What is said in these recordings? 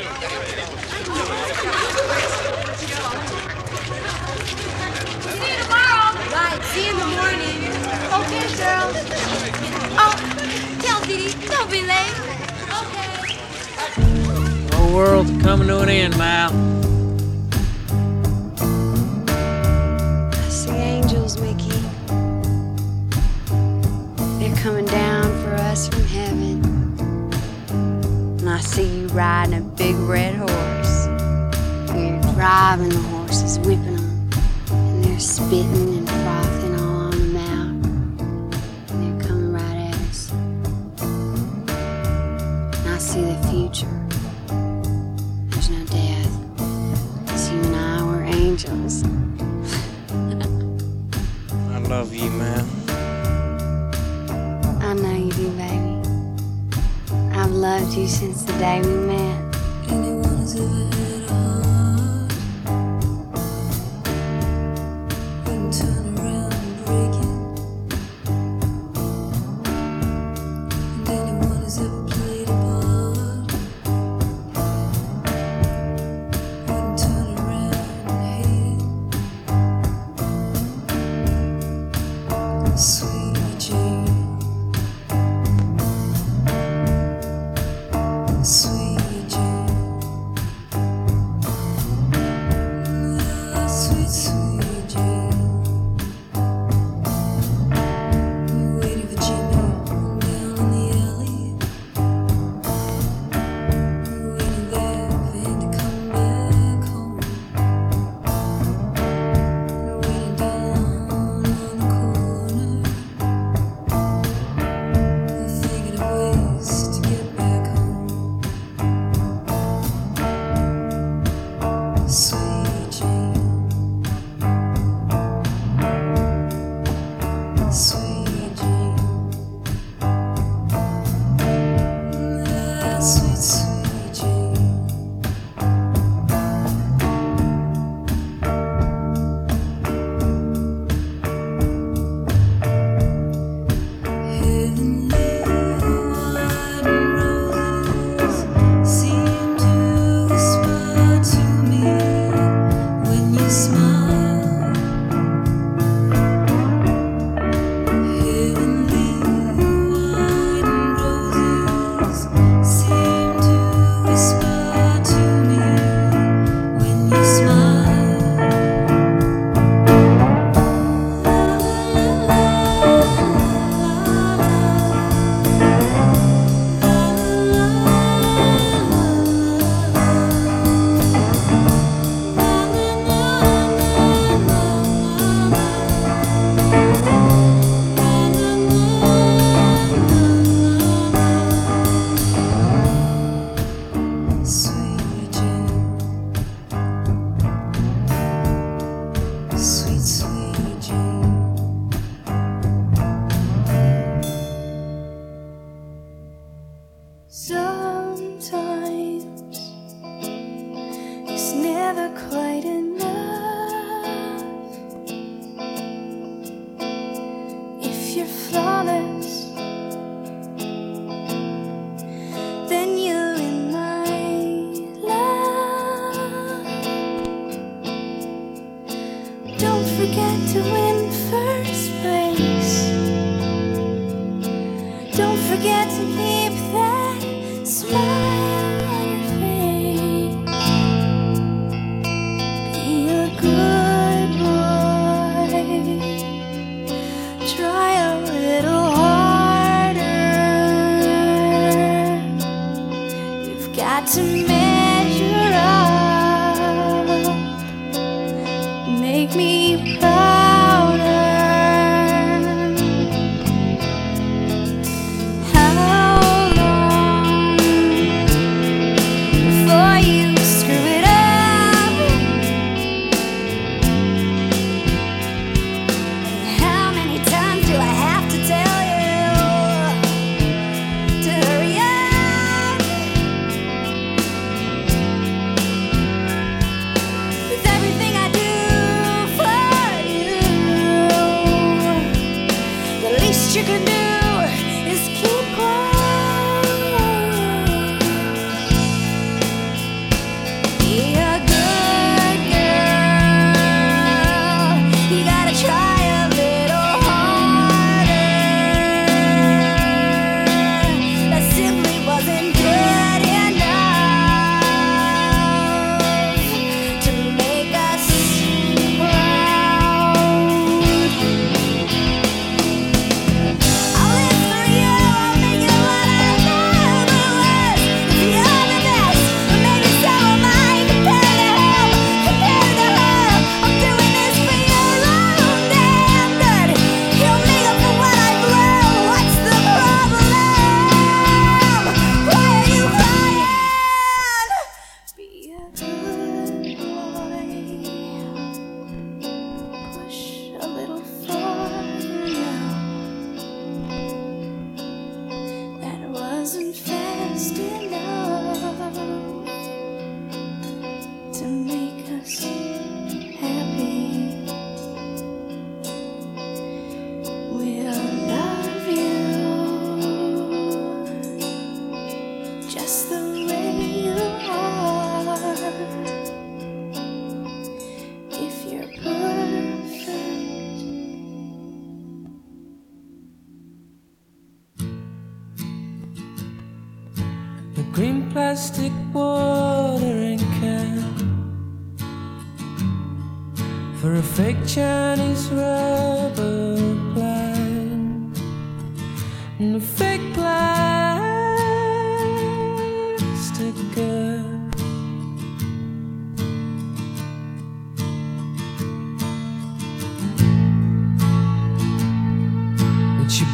The whole world's coming to an end, Mal. I see angels, Mickey. They're coming down for us from heaven. And I see you riding a big red horse. We're driving the horses, whipping them, and they're spitting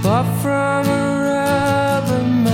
bought from a rubber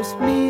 Cause me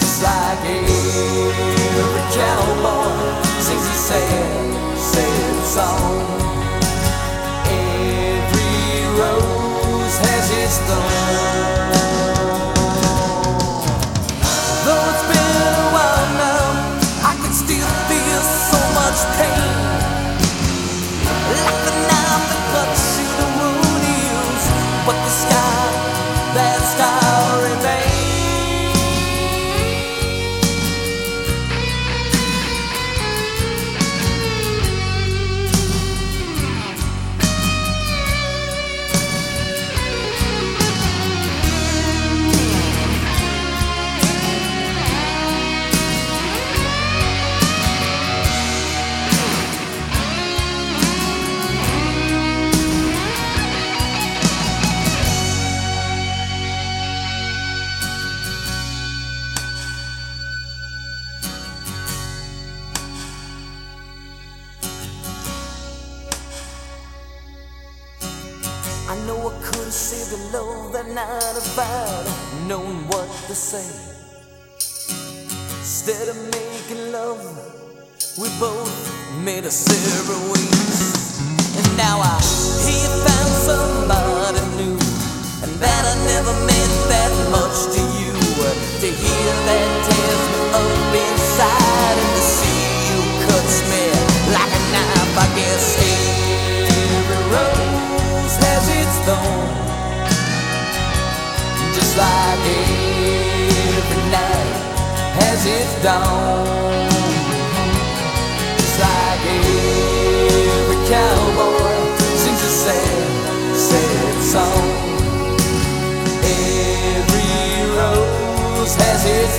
just like every cowboy sings sad, sad song. Every rose has its thorn.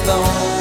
Has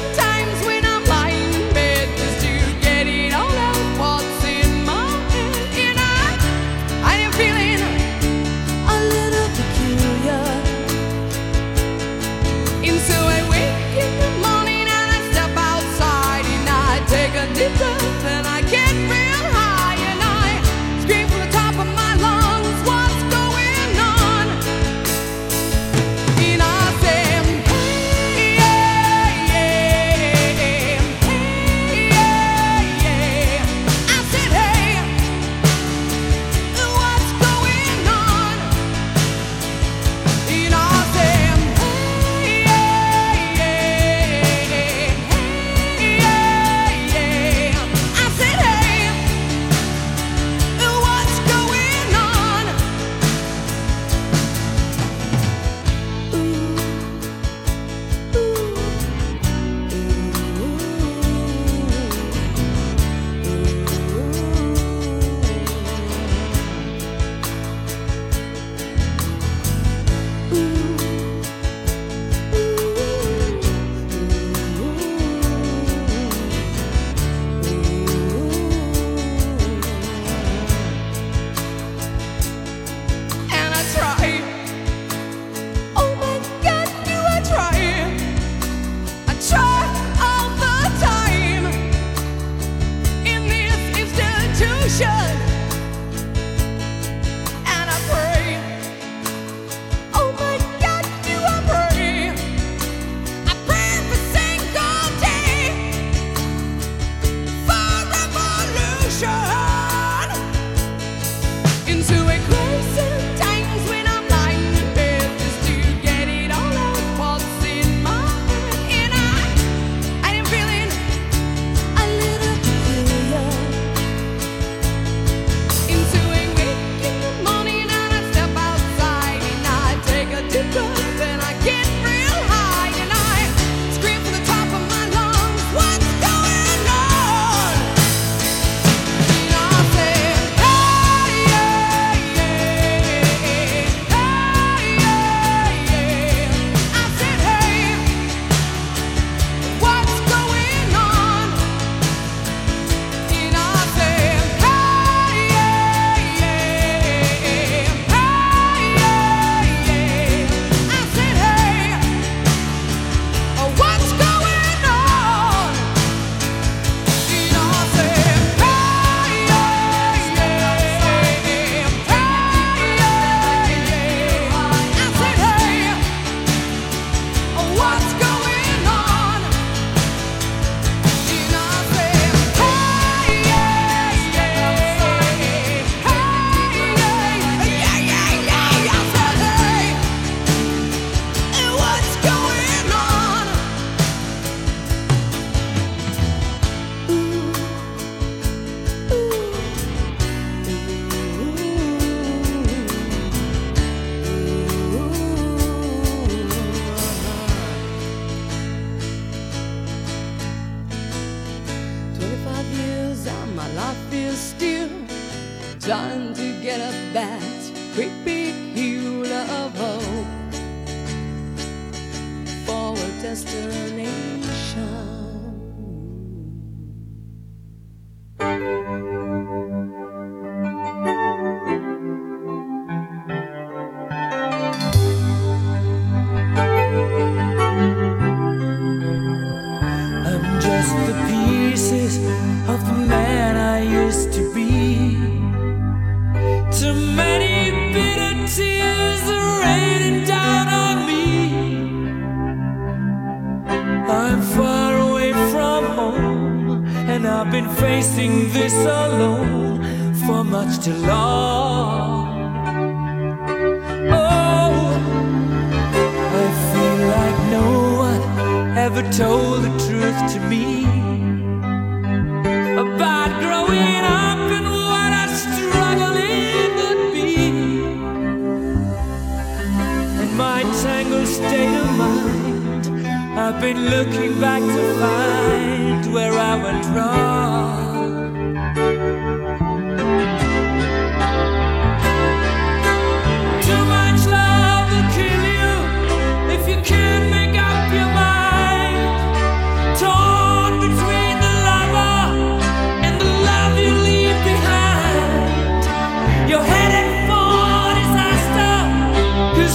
That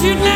you never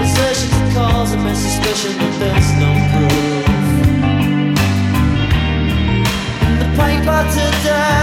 Possession causing my suspicion that there's no proof. In The paper today.